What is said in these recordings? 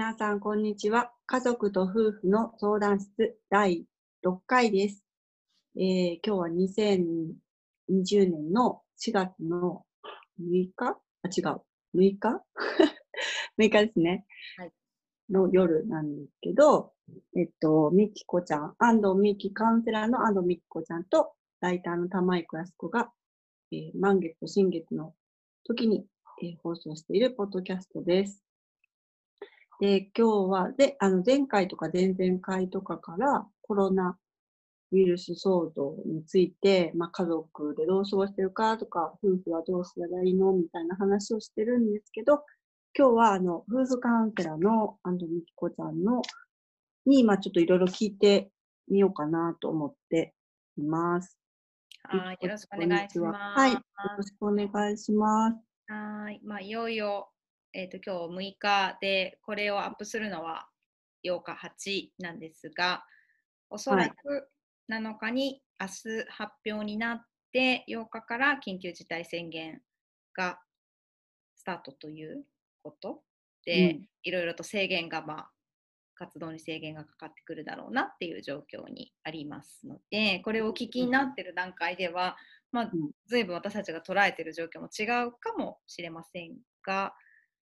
皆さん、こんにちは。家族と夫婦の相談室第6回です。えー、今日は2020年の4月の6日？あ、違う。6日 ?6 日ですね。はい。の夜なんですけど、えっと、みきこちゃん、安藤みきカウンセラーの安藤みきこちゃんと、ライターの玉井やす子が、えー、満月と新月の時に、えー、放送しているポッドキャストです。で、今日は、で、あの、前回とか前々回とかからコロナウイルス騒動について、まあ、家族でどう過ごしてるかとか、夫婦はどうすればいいのみたいな話をしてるんですけど、今日は、あの、夫婦カウンセラーの安藤美希子ちゃんの、に、まあ、ちょっといろいろ聞いてみようかなと思っています。はい、よろしくお願いします。はい、よろしくお願いします。はい、まあ、いよいよえーと、今日6日でこれをアップするのは8日8なんですがおそらく7日に明日発表になって8日から緊急事態宣言がスタートということで、うん、いろいろと制限が、まあ、活動に制限がかかってくるだろうなっていう状況にありますのでこれをお聞きになってる段階では、まあ、随分私たちが捉えてる状況も違うかもしれませんが、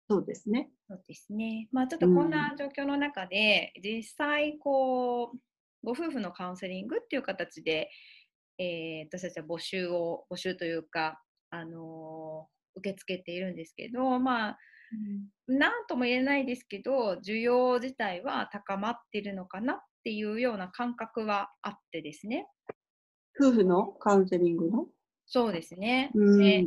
そうですね。そうですね。まあちょっとこんな状況の中で、うん、実際こうご夫婦のカウンセリングっていう形で、えー、私たちは募集を募集というかあのー、受け付けているんですけど、まあ何、うん、とも言えないですけど需要自体は高まっているのかなっていうような感覚はあってですね。夫婦のカウンセリングの？そうですね。うん、で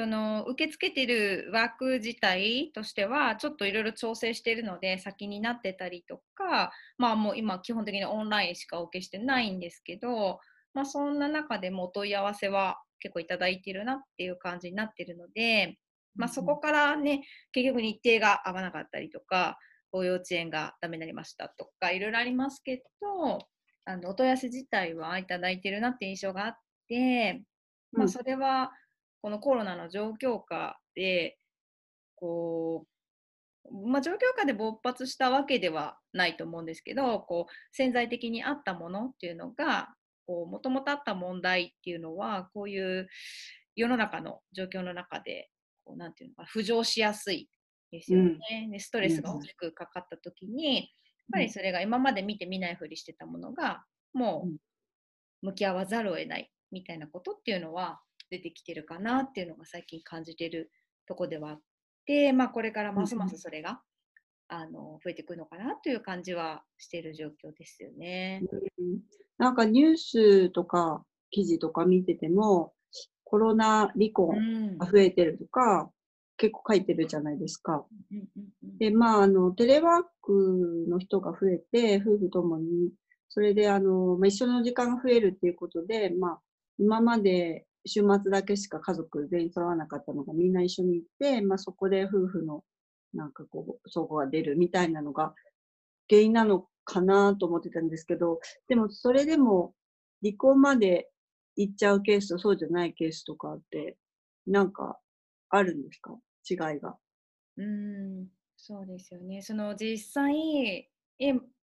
その受け付けてるワーク自体としてはちょっといろいろ調整しているので先になってたりとかまあもう今基本的にオンラインしかお受けしてないんですけど、まあ、そんな中でもお問い合わせは結構いただいてるなっていう感じになってるので、まあ、そこからね結局日程が合わなかったりとかご幼稚園がダメになりましたとかいろいろありますけどあのお問い合わせ自体はいただいてるなって印象があって、まあ、それは、このコロナの状況下でこう、まあ、状況下で勃発したわけではないと思うんですけどこう潜在的にあったものっていうのがもともとあった問題っていうのはこういう世の中の状況の中でこうなんていうのか浮上しやすいですよね、うん、でストレスが大きくかかった時に、やっぱりそれが今まで見て見ないふりしてたものがもう向き合わざるを得ないみたいなことっていうのは出てきてるかなっていうのが最近感じてるとこではあって、まあ、これからますますそれが、うん、あの増えてくるのかなという感じはしてる状況ですよね。うん、なんかニュースとか記事とか見ててもコロナ離婚が増えてるとか、うん、結構書いてるじゃないですか。で、まあ、あの、テレワークの人が増えて、夫婦ともに、それで、あの、まあ、一緒の時間が増えるっていうことで、まあ、今まで週末だけしか家族全員揃わなかったのがみんな一緒に行って、まあ、そこで夫婦のなんかこう、相互が出るみたいなのが原因なのかなと思ってたんですけど、でもそれでも離婚まで行っちゃうケースとそうじゃないケースとかって、なんかあるんですか？違いが。うん、そうですよね。その実際、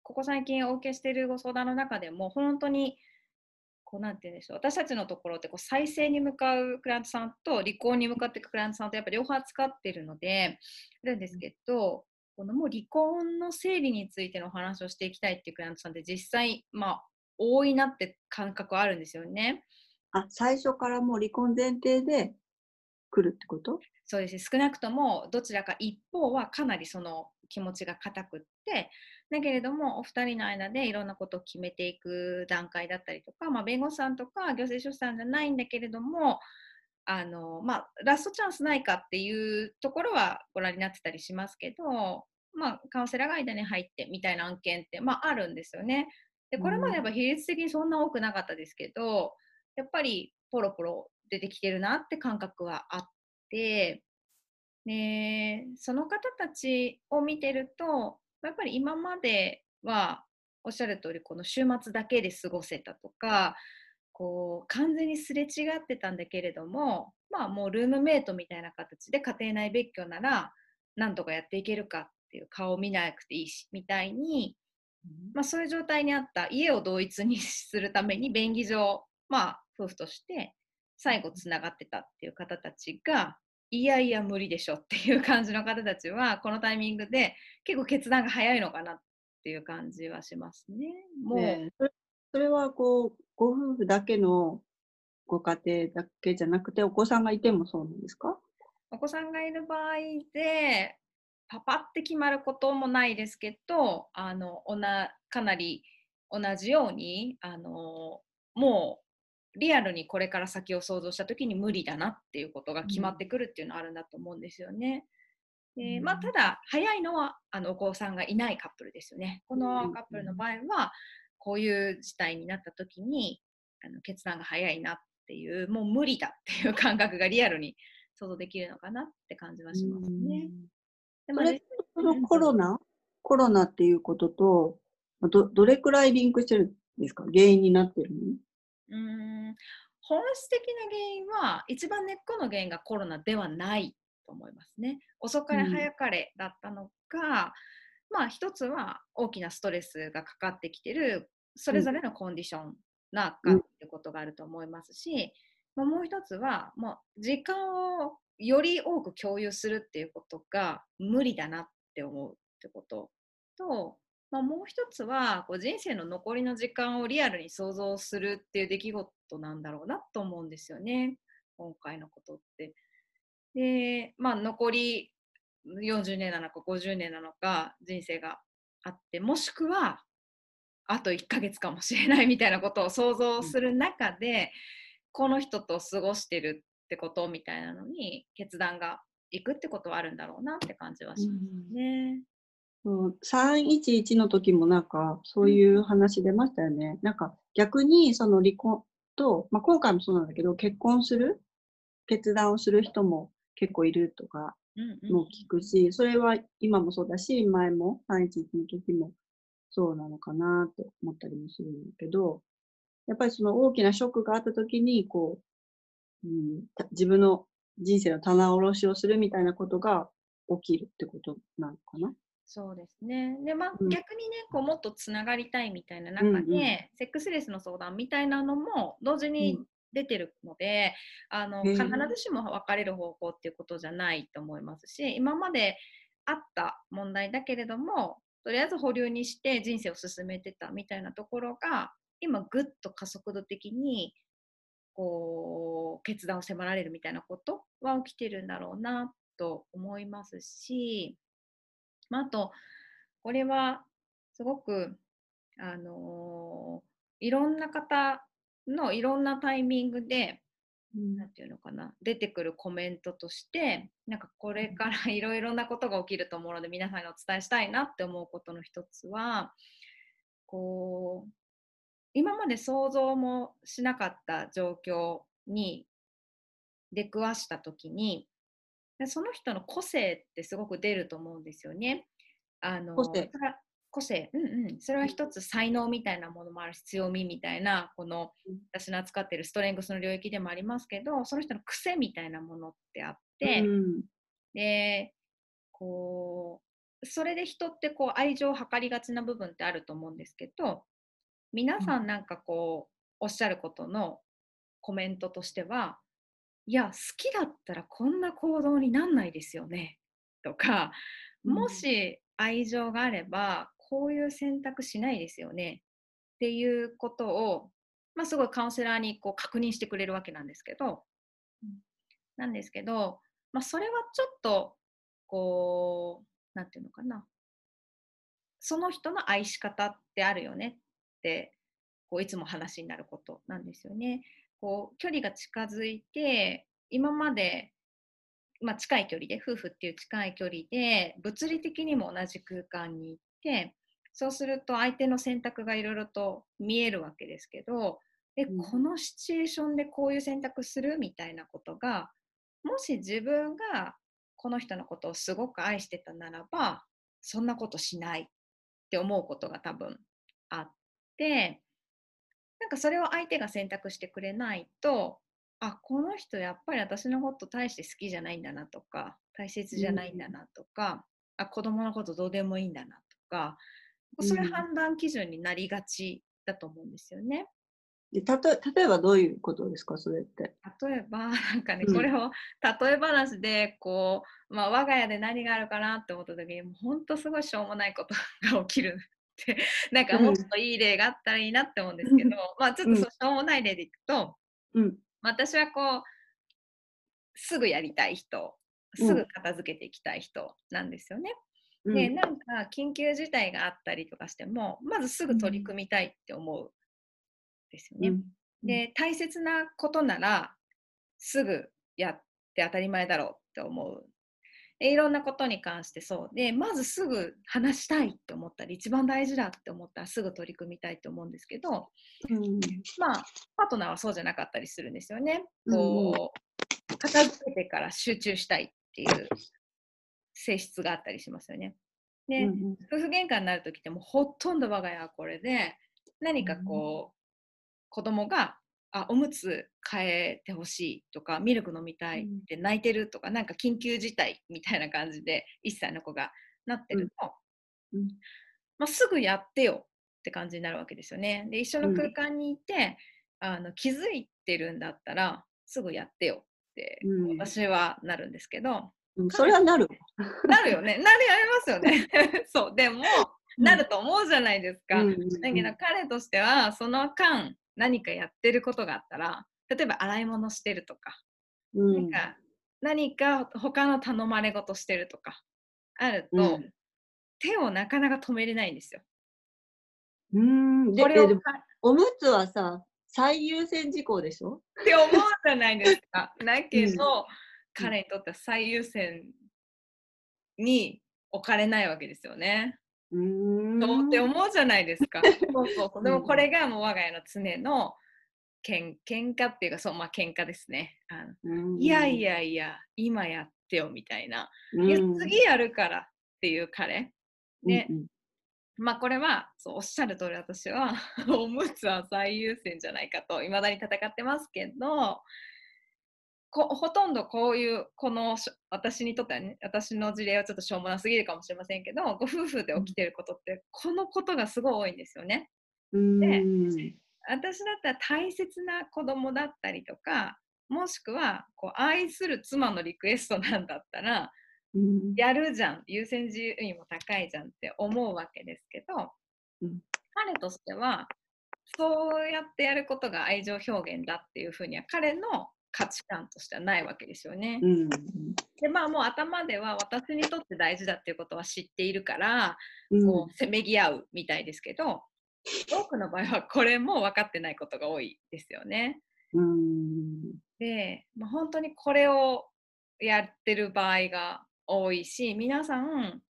ここ最近お受けしているご相談の中でも、本当にこうなんて言うんでしょう。私たちのところってこう再生に向かうクライアントさんと離婚に向かっていくクライアントさんとやっぱり両方扱ってるのであるんですけど、このもう離婚の整理についてのお話をしていきたいっていうクライアントさんって実際まあ多いなって感覚はあるんですよね。あ最初からもう離婚前提で来るってこと？そうです。少なくともどちらか一方はかなりその気持ちが固くってだけれどもお二人の間でいろんなことを決めていく段階だったりとか、まあ、弁護士さんとか行政書士さんじゃないんだけれどもあの、まあ、ラストチャンスないかっていうところはご覧になってたりしますけど、まあ、カウンセラーが間に入ってみたいな案件って、まあ、あるんですよね。でこれまでは比率的にそんな多くなかったですけどやっぱりポロポロ出てきてるなって感覚はあってでその方たちを見てるとやっぱり今まではおっしゃる通りこの週末だけで過ごせたとかこう完全にすれ違ってたんだけれどもまあもうルームメイトみたいな形で家庭内別居なら何とかやっていけるかっっていう顔を見なくていいしみたいに、まあ、そういう状態にあった家を同一にするために便宜上、まあ、夫婦として最後つながってたっていう方たちがいやいや無理でしょっていう感じの方たちは このタイミングで結構決断が早いのかなっていう感じはしますね。もう、ね、それはこうご夫婦だけのご家庭だけじゃなくてお子さんがいてもそうなんですか？お子さんがいる場合でパパって決まることもないですけどあのおなかなり同じようにあのもうリアルにこれから先を想像した時に無理だなっていうことが決まってくるっていうのはあるんだと思うんですよね。でまあ、ただ早いのはあのお子さんがいないカップルですよね。このカップルの場合はこういう事態になった時にあの決断が早いなっていうもう無理だっていう感覚がリアルに想像できるのかなって感じはしますね。でもれそのコロナ、コロナっていうこととどどれくらいリンクしてるんですか？原因になってるの？うん本質的な原因は一番根っこの原因がコロナではないと思いますね。遅かれ早かれだったのか、うん、まあ一つは大きなストレスがかかってきてるそれぞれのコンディションなかっていうことがあると思いますし、まあ、もう一つはもう時間をより多く共有するっていうことが無理だなって思うってことと、まあ、もう一つはこう人生の残りの時間をリアルに想像するっていう出来事なんだろうなと思うんですよね今回のことって。でまあ残り40年なのか50年なのか人生があってもしくはあと1ヶ月かもしれないみたいなことを想像する中で、この人と過ごしてるってことみたいなのに決断がいくってことはあるんだろうなって感じはしますね。うん、311の時もなんかそういう話出ましたよね。なんか逆にその離婚と、まあ、今回もそうなんだけど結婚する？決断をする人も結構いるとかも聞くし、それは今もそうだし前も311の時もそうなのかなって思ったりもするんだけど、やっぱりその大きなショックがあった時に、こう、うん、自分の人生の棚卸しをするみたいなことが起きるってことなのかな？そうですね。で、まあ、うん、逆にね、こうもっとつながりたいみたいな中で、うんうん、セックスレスの相談みたいなのも同時に出てるので、うん、あの必ずしも別れる方向っていうことじゃないと思いますし、今まであった問題だけれども、とりあえず保留にして人生を進めてたみたいなところが今ぐっと加速度的にこう決断を迫られるみたいなことは起きてるんだろうなと思いますし、まあ、あとこれはすごくあのー、いろんな方のいろんなタイミングで何て言うのかな出てくるコメントとしてなんかこれからいろいろなことが起きると思うので皆さんにお伝えしたいなって思うことの一つはこう今まで想像もしなかった状況に出くわした時にその人の個性ってすごく出ると思うんですよね。あの個性、うんうん、それは一つ才能みたいなものもあるし強みみたいなこの私の扱っているストレングスの領域でもありますけどその人の癖みたいなものってあって、うん、でこうそれで人ってこう愛情を図りがちな部分ってあると思うんですけど皆さんなんかこうおっしゃることのコメントとしてはいや好きだったらこんな行動になんないですよねとかもし愛情があればこういう選択しないですよねっていうことを、まあ、すごいカウンセラーにこう確認してくれるわけなんですけど、うん、なんですけど、まあ、それはちょっとこう何て言うのかなその人の愛し方ってあるよねってこういつも話になることなんですよね。こう距離が近づいて今までまあ、近い距離で夫婦っていう近い距離で物理的にも同じ空間に行ってそうすると相手の選択がいろいろと見えるわけですけどえ、このシチュエーションでこういう選択するみたいなことがもし自分がこの人のことをすごく愛してたならばそんなことしないって思うことが多分あってなんかそれを相手が選択してくれないとあこの人やっぱり私のこと大して好きじゃないんだなとか大切じゃないんだなとか、あ子供のことどうでもいいんだなとかそれ判断基準になりがちだと思うんですよね。でたと例えばどういうことですかそれって？例えば なんかね、うんこれを例え話でこう、まあ、我が家で何があるかなって思った時にもうほんとすごいしょうもないことが起きる なんかもっといい例があったらいいなって思うんですけど、まあちょっとそうしょうもない例でいくとうん。私はこうすぐやりたい人うん。すぐ片付けていきたい人なんですよね。うん。でなんか緊急事態があったりとかしてもまずすぐ取り組みたいって思うんですよね。うん。で大切なことならすぐやって当たり前だろうって思う。でいろんなことに関してそうでまずすぐ話したいって思ったり一番大事だって思ったらすぐ取り組みたいと思うんですけどうんまあパートナーはそうじゃなかったりするんですよね。うんこう片付けてから集中したいっていう性質があったりしますよね。で、うん夫婦喧嘩になるときってもうほとんど我が家はこれで何かこう、子供があおむつ変えてほしいとかミルク飲みたいって泣いてるとか、なんか緊急事態みたいな感じで1歳の子がなってると、うん。まあ、すぐやってよって感じになるわけですよね。で一緒の空間にいて、あの気づいてるんだったらすぐやってよってうん。私はなるんですけど、うんそれはなる。なるよね。なるやりますよね。そうでも、なると思うじゃないですか。うんだけど彼としてはその間何かやってることがあったら例えば洗い物してるとか,、うんなんか何か他の頼まれ事してるとかあると、うん手をなかなか止めれないんですよ。うんでこれをえでおむつはさ最優先事項でしょ？って思うじゃないですか。だけうんど、彼にとっては最優先に置かれないわけですよね。うーんそうって思うじゃないですか。そうそうでうんもこれがもう我が家の常のけん喧嘩っていうかそうまあ喧嘩ですね。あのうんいやいやいや今やってよみたいな。うんいや次やるからっていう彼。でうんまあこれはそうおっしゃる通り私はおむつは最優先じゃないかといまだに戦ってますけどこほとんどこういうこのし私にとってはね私の事例はちょっとしょうもなすぎるかもしれませんけどご夫婦で起きてることってこのことがすごい多いんですよね。うん。でうん私だったら大切な子供だったりとかもしくはこう愛する妻のリクエストなんだったらうん。やるじゃん優先順位も高いじゃんって思うわけですけど、うん。彼としてはそうやってやることが愛情表現だっていうふうには彼の価値観としてはないわけですよね。うんでまあもう頭では私にとって大事だっていうことは知っているから、うんこうせめぎ合うみたいですけど多くの場合はこれも分かってないことが多いですよね。うんで、まあ、本当にこれをやってる場合が多いし皆さん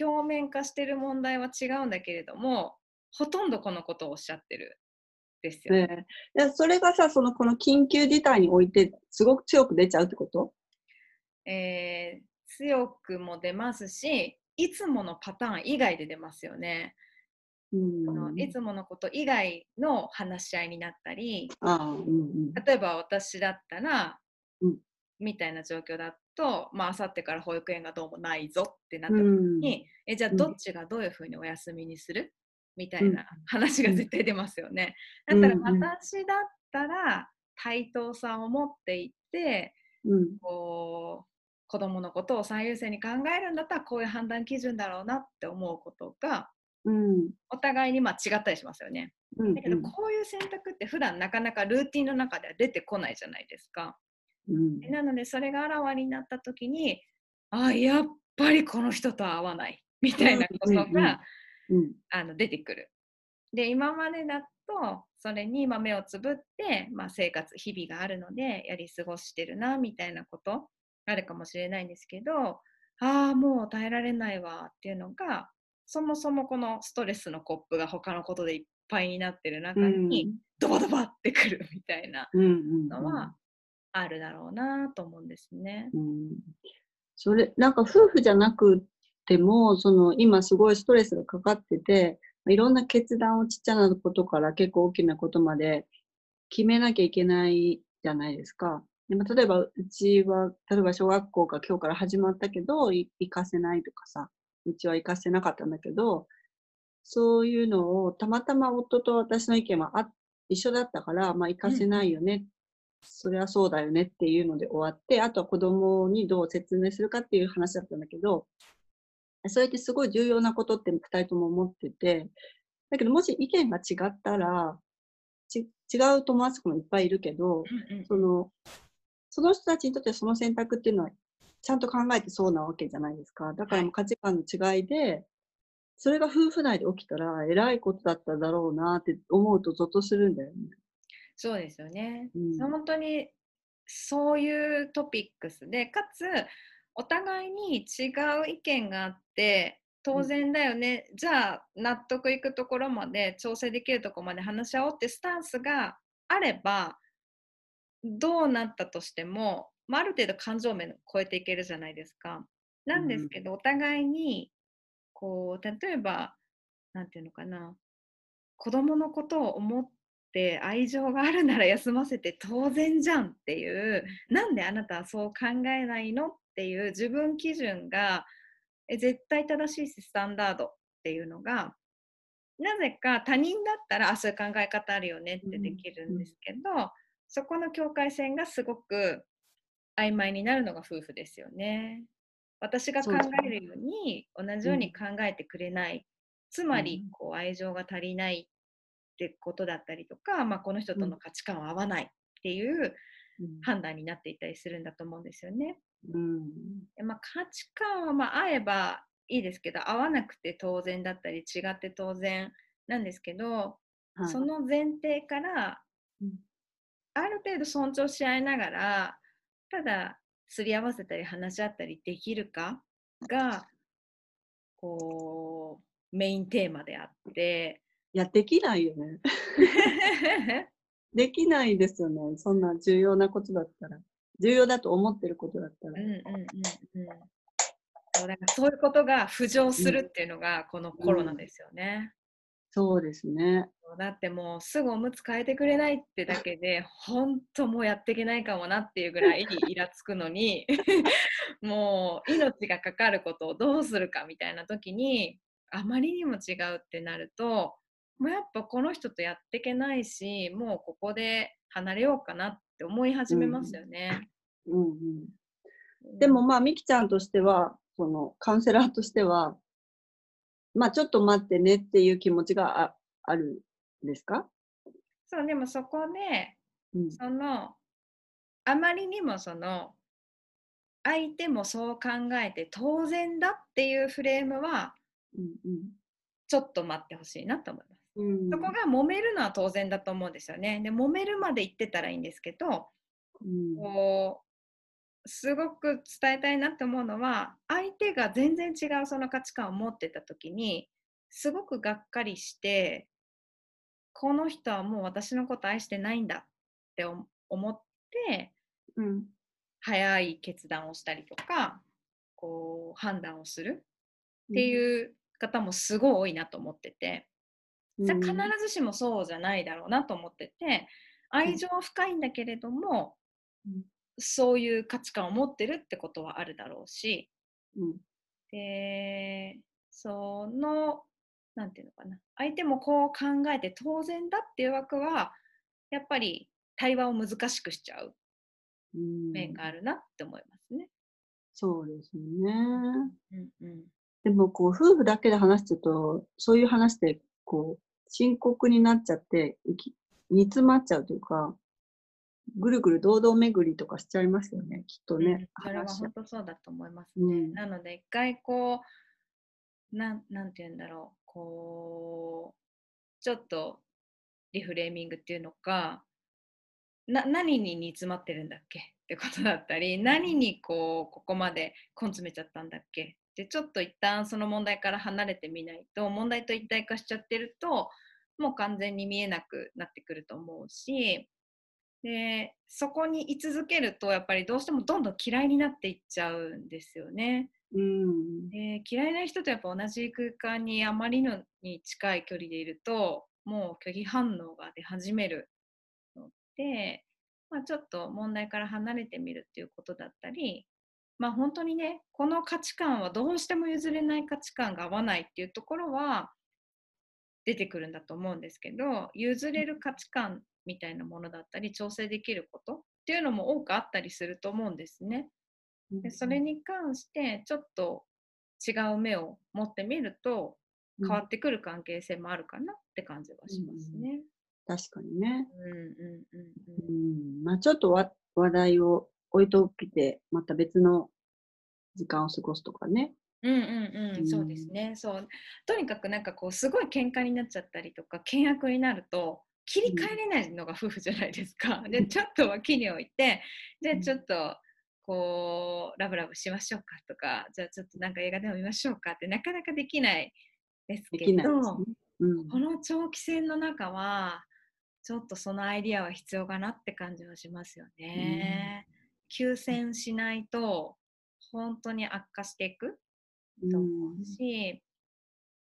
表面化してる問題は違うんだけれどもほとんどこのことをおっしゃってるですよ。ね。ねそれがさそのこの緊急事態においてすごく強く出ちゃうってこと？えー強くも出ますしいつものパターン以外で出ますよね。うん。いつものこと以外の話し合いになったりああうんうん。例えば私だったら、うん。みたいな状況だとまあ明後日から保育園がどうもないぞってなった時うん。に、えじゃあうん。どっちがどういうふうにお休みにする？みたいうん。な話が絶対出ますよね。うん。だったらうん私だったら対等さを持っていってうん。こう子供のことを最優先に考えるんだったらこういう判断基準だろうなって思うことがうん。お互いにまあ違ったりしますよね。うんだけどこういう選択って普段なかなかルーティンの中では出てこないじゃないですか。うん。なのでそれがあらわになった時にあやっぱりこの人とは合わないみたいなことがうんあの出てくる。で今までだとそれにまあ目をつぶって、まあ、生活日々があるのでやり過ごしてるなみたいなことあるかもしれないんですけどああもう耐えられないわっていうのがそもそもこのストレスのコップが他のことでいっぱいになってる中にドバドバってくるみたいなのはあるだろうなと思うんですね。うんそれなんか夫婦じゃなくてもその今すごいストレスがかかってていろんな決断をちっちゃなことから結構大きなことまで決めなきゃいけないじゃないですか。でも例えばうちは例えば小学校が今日から始まったけどい行かせないとかさ道は行かせなかったんだけど、そういうのをたまたま夫と私の意見はあ一緒だったから、まあ行かせないよね、うん、それはそうだよねっていうので終わって、あとは子供にどう説明するかっていう話だったんだけど、それってすごい重要なことって2人とも思ってて、だけどもし意見が違ったら、違う友達もいっぱいいるけど、うんうん、そのその人たちにとってはその選択っていうのはちゃんと考えてそうなわけじゃないですか。だから価値観の違いで、それが夫婦内で起きたら、えらいことだっただろうなって思うと、ゾッとするんだよね。そうですよね。うん、本当にそういうトピックスで、かつ、お互いに違う意見があって、当然だよね、うん、じゃあ納得いくところまで調整できるところまで話し合おうってスタンスがあればどうなったとしても、まあ、ある程度感情面を超えていけるじゃないですか。なんですけど、うん、お互いにこう例えば何て言うのかな。子供のことを思って愛情があるなら休ませて当然じゃんっていう。なんであなたはそう考えないの？っていう自分基準がえ絶対正しいしスタンダードっていうのがなぜか他人だったらあそういう考え方あるよねってできるんですけど、うんうん、そこの境界線がすごく曖昧になるのが夫婦ですよね。私が考えるように同じように考えてくれない、つまりこう愛情が足りないってことだったりとか、まあ、この人との価値観は合わないっていう判断になっていたりするんだと思うんですよね。うん、まあ、価値観はま合えばいいですけど合わなくて当然だったり違って当然なんですけど、はい、その前提から、ある程度尊重し合いながらただすり合わせたり話し合ったりできるかがこうメインテーマであって。いやできないよね できないですよね。そんな重要なことだったら。重要だと思ってることだったら、うんうんうんうん。そうだからそういうことが浮上するっていうのがこのコロナですよね、そうですね。だってもうすぐおむつ変えてくれないってだけで本当もうやっていけないかもなっていうぐらいイラつくのに もう命がかかることをどうするかみたいな時にあまりにも違うってなるともうやっぱこの人とやっていけないしもうここで離れようかなって思い始めますよね。うん、うん。うん、でもまあみきちゃんとしてはそのカウンセラーとしてはまあちょっと待ってねっていう気持ちがああるんですか？そうでもそこで、うん、そのあまりにもその相手もそう考えて当然だっていうフレームは、うんうん、ちょっと待ってほしいなと思います。うん、そこが揉めるのは当然だと思うんですよね。で揉めるまで言ってたらいいんですけど、うん、こすごく伝えたいなって思うのは相手が全然違うその価値観を持ってた時にすごくがっかりしてこの人はもう私のこと愛してないんだって思って、うん、早い決断をしたりとかこう判断をするっていう方もすごい多いなと思ってて、うん、必ずしもそうじゃないだろうなと思ってて愛情は深いんだけれども、うんそういう価値観を持ってるってことはあるだろうし、うん、でその何て言うのかな。相手もこう考えて当然だっていう枠はやっぱり対話を難しくしちゃう面があるなって思いますね。そうですね。うんうん、でもこう夫婦だけで話してるとそういう話でこう深刻になっちゃって煮詰まっちゃうというかぐるぐる堂々巡りとかしちゃいますよね、きっとね。うん、それは本当そうだと思いますね。うん、なので、一回こう、なん、なんて言うんだろう、こう、ちょっとリフレーミングっていうのか、な何に煮詰まってるんだっけってことだったり、何にこう、ここまで根詰めちゃったんだっけで、ちょっと一旦その問題から離れてみないと、問題と一体化しちゃってると、もう完全に見えなくなってくると思うし、でそこに居続けるとやっぱりどうしてもどんどん嫌いになっていっちゃうんですよね。うん、で嫌いな人とやっぱ同じ空間にあまりのに近い距離でいるともう拒否反応が出始めるので、まあ、ちょっと問題から離れてみるっていうことだったりまあ本当にねこの価値観はどうしても譲れない価値観が合わないっていうところは出てくるんだと思うんですけど譲れる価値観みたいなものだったり調整できることっていうのも多くあったりすると思うんですね。でそれに関してちょっと違う目を持ってみると変わってくる関係性もあるかなって感じはしますね。うん、確かにね。うんうんうんうん。まあちょっと話題を置いといて、また別の時間を過ごすとかね。うんうんうん、そうですね。そうとにかくなんかこうすごい喧嘩になっちゃったりとか険悪になると切り替えれないのが夫婦じゃないですか。でちょっと脇に置いてでちょっとこうラブラブしましょうかとかじゃあちょっとなんか映画でも見ましょうかってなかなかできないですけど、ねうん、この長期戦の中はちょっとそのアイディアは必要かなって感じはしますよね。うん、休戦しないと本当に悪化していくと思うし、うん、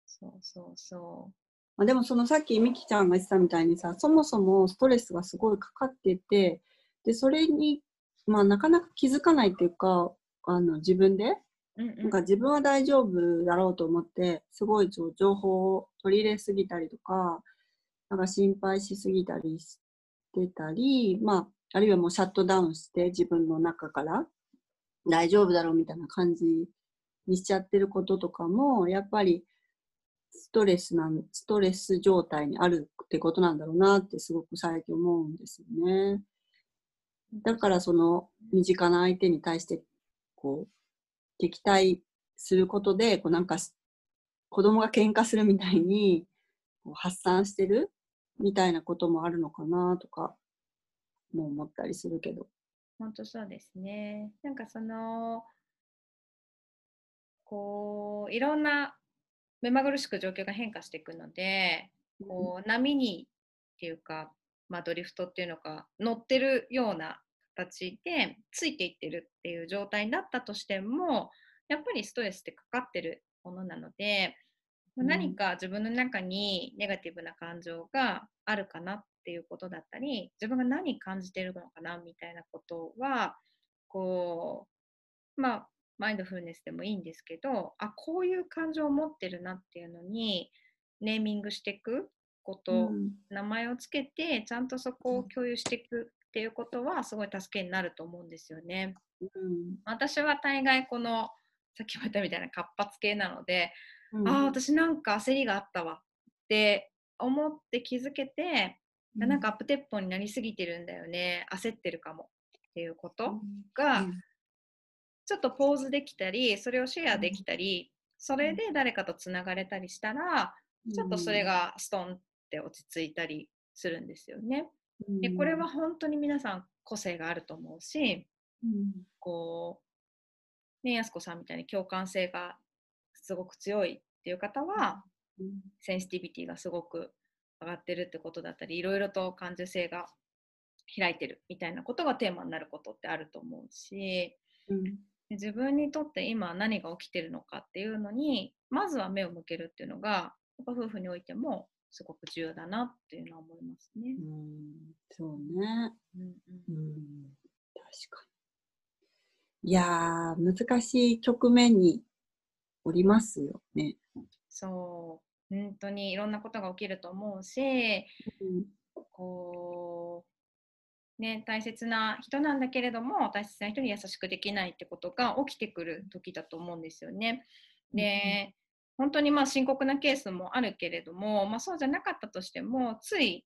そうそうそう。まあ、でもそのさっきみきちゃんが言ってたみたいにさそもそもストレスがすごいかかっててでそれにまあ、なかなか気づかないっていうか、あの自分で、うんうん、なんか自分は大丈夫だろうと思って、すごい情報を取り入れすぎたりとか、なんか心配しすぎたりしてたり、まあ、あるいはもうシャットダウンして自分の中から大丈夫だろうみたいな感じにしちゃってることとかも、やっぱりストレスなん、ストレス状態にあるってことなんだろうなってすごく最近思うんですよね。だからその身近な相手に対してこう敵対することでこうなんか子供が喧嘩するみたいにこう発散してるみたいなこともあるのかなとかも思ったりするけど。本当そうですね。なんかそのこういろんな目まぐるしく状況が変化していくので、こう波にっていうかまあ、ドリフトっていうのか乗ってるような形でついていってるっていう状態になったとしてもやっぱりストレスってかかってるものなので、うん、何か自分の中にネガティブな感情があるかなっていうことだったり自分が何感じてるのかなみたいなことはこうまあマインドフルネスでもいいんですけどあこういう感情を持ってるなっていうのにネーミングしていくこと、うん、名前をつけてちゃんとそこを共有していくっていうことはすごい助けになると思うんですよね。うん、私は大概このさっきも言ったみたいな活発系なので、うん、ああ私なんか焦りがあったわって思って気づけて、うん、なんかアップテッポになりすぎてるんだよね。焦ってるかも。っていうことが、ちょっとポーズできたりそれをシェアできたり、それで誰かとつながれたりしたら、ちょっとそれがストンって落ち着いたりするんですよね。でこれは本当に皆さん個性があると思うし、うん、こうねやすこさんみたいに共感性がすごく強いっていう方は、うん、センシティビティがすごく上がってるってことだったりいろいろと感受性が開いてるみたいなことがテーマになることってあると思うし、うん、自分にとって今何が起きてるのかっていうのにまずは目を向けるっていうのがやっぱ夫婦においてもすごく重要だなっていうのは思いますね。うん、そうね。うん、うん、確かに。いや難しい局面におりますよね。そう、本当にいろんなことが起きると思うし、うん、こう、ね、大切な人なんだけれども、大切な人に優しくできないってことが起きてくる時だと思うんですよね。で、本当にまあ深刻なケースもあるけれども、まあ、そうじゃなかったとしてもつい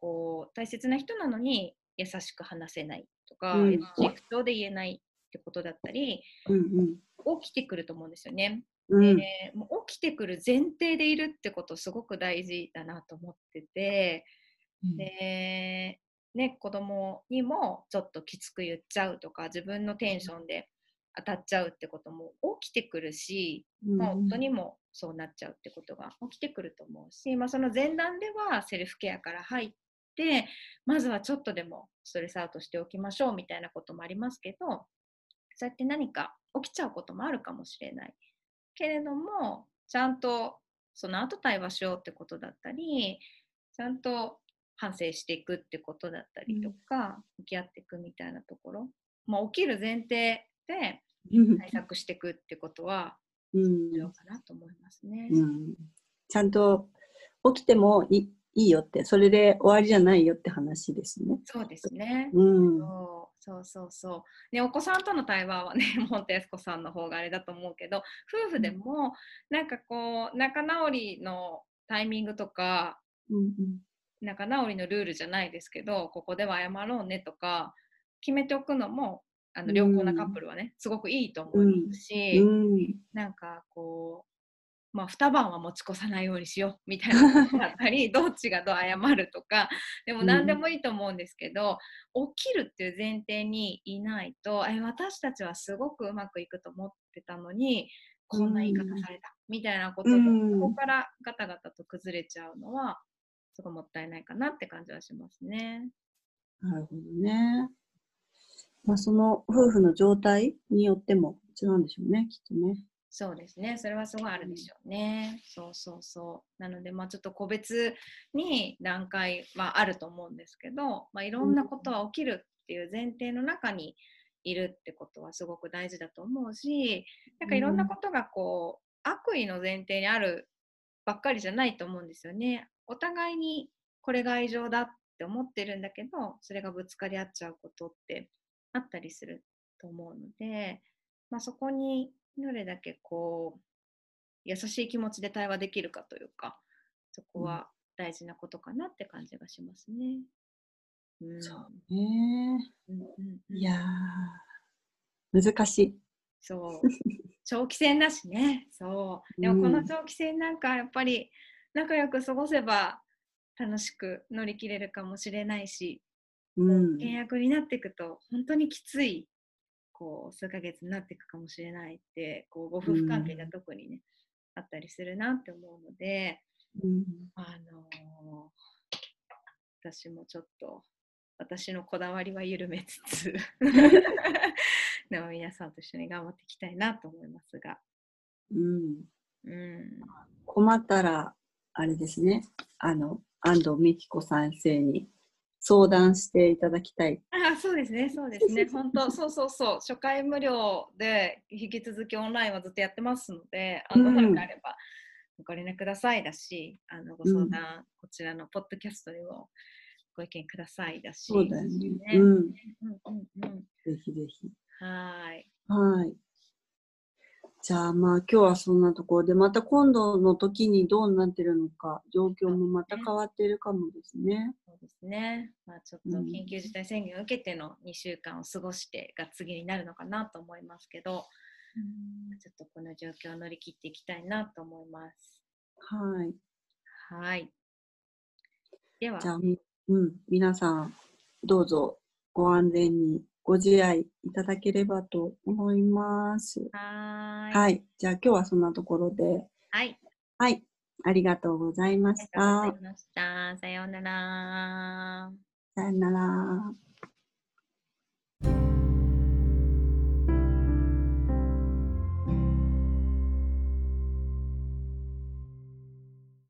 こう大切な人なのに優しく話せないとか、うん、優しい口調で言えないってことだったり、うんうん、起きてくると思うんですよね。うん、でもう起きてくる前提でいるってことすごく大事だなと思ってて、うん、でね、子供にもちょっときつく言っちゃうとか自分のテンションで当たっちゃうってことも起きてくるし、うん、まあ、夫にもそうなっちゃうってことが起きてくると思うし、まあ、その前段ではセルフケアから入ってまずはちょっとでもストレスアウトしておきましょうみたいなこともありますけどそうやって何か起きちゃうこともあるかもしれないけれどもちゃんとその後対話しようってことだったりちゃんと反省していくってことだったりとか、向き合っていくみたいなところ、まあ、起きる前提っで対策していくってことは重要かなと思いますね。うん、ちゃんと起きてもいいいよって、それで終わりじゃないよって話ですね。そうですね。うん、そうそうそう。ね、お子さんとの対話はね、本当安子さんの方があれだと思うけど、夫婦でも、なんかこう、仲直りのタイミングとか、うんうん、仲直りのルールじゃないですけど、ここでは謝ろうねとか、決めておくのも、あの良好なカップルはね、うん、すごくいいと思いますし、うん、なんかこう、まあ、二晩は持ち越さないようにしようみたいなことだったり どっちがどう謝るとかでも何でもいいと思うんですけど、うん、起きるっていう前提にいないとえ私たちはすごくうまくいくと思ってたのにこんな言い方された、うん、みたいなことで、うん、ここからガタガタと崩れちゃうのはすごいもったいないかなって感じはしますね。なるほどね。まあ、その夫婦の状態によっても違うんでしょうね、きっとね。そうですね。それはすごいあるでしょうね。うん、そうそうそう。なので、まあ、ちょっと個別に段階はあると思うんですけど、まあ、いろんなことは起きるっていう前提の中にいるってことはすごく大事だと思うし、なんかいろんなことがこう、悪意の前提にあるばっかりじゃないと思うんですよね。お互いにこれが愛情だって思ってるんだけど、それがぶつかり合っちゃうことってあったりすると思うので、まあ、そこにどれだけこう優しい気持ちで対話できるかというかそこは大事なことかなって感じがしますね。うん、そうね、うんうんうん、いや難しい。そう。長期戦だしね。そう。でもこの長期戦なんかやっぱり仲良く過ごせば楽しく乗り切れるかもしれないし、うん、契約になっていくと本当にきついこう数ヶ月になっていくかもしれないってこうご夫婦関係が特にね、うん、あったりするなって思うので、うん、あのー、私もちょっと私のこだわりは緩めつつ でも皆さんと一緒に頑張っていきたいなと思いますが。うん、うん、困ったらあれですね。あの安藤美希子先生に相談していただきたい。あそうですね、そうですね、本当、そうそうそう、初回無料で引き続きオンラインはずっとやってますので、あの、うん、あればご連絡くださいだし、あのご相談、うん、こちらのポッドキャストでもご意見くださいだし、そうだよね。ねうん、うんうんうん、ぜひぜひ。はい。はい。じゃあまあ今日はそんなところで、また今度の時にどうなってるのか、状況もまた変わっているかもですね。ですね。まあちょっと緊急事態宣言を受けての2週間を過ごしてが次になるのかなと思いますけど、うん、ちょっとこの状況を乗り切っていきたいなと思います。はい。はい。では。じゃあ、うん、皆さん、どうぞご安全にご自愛いただければと思います。はい。はい。じゃあ今日はそんなところで。はい。はい。ありがとうございました。ありがとうございました。さようなら。さようなら。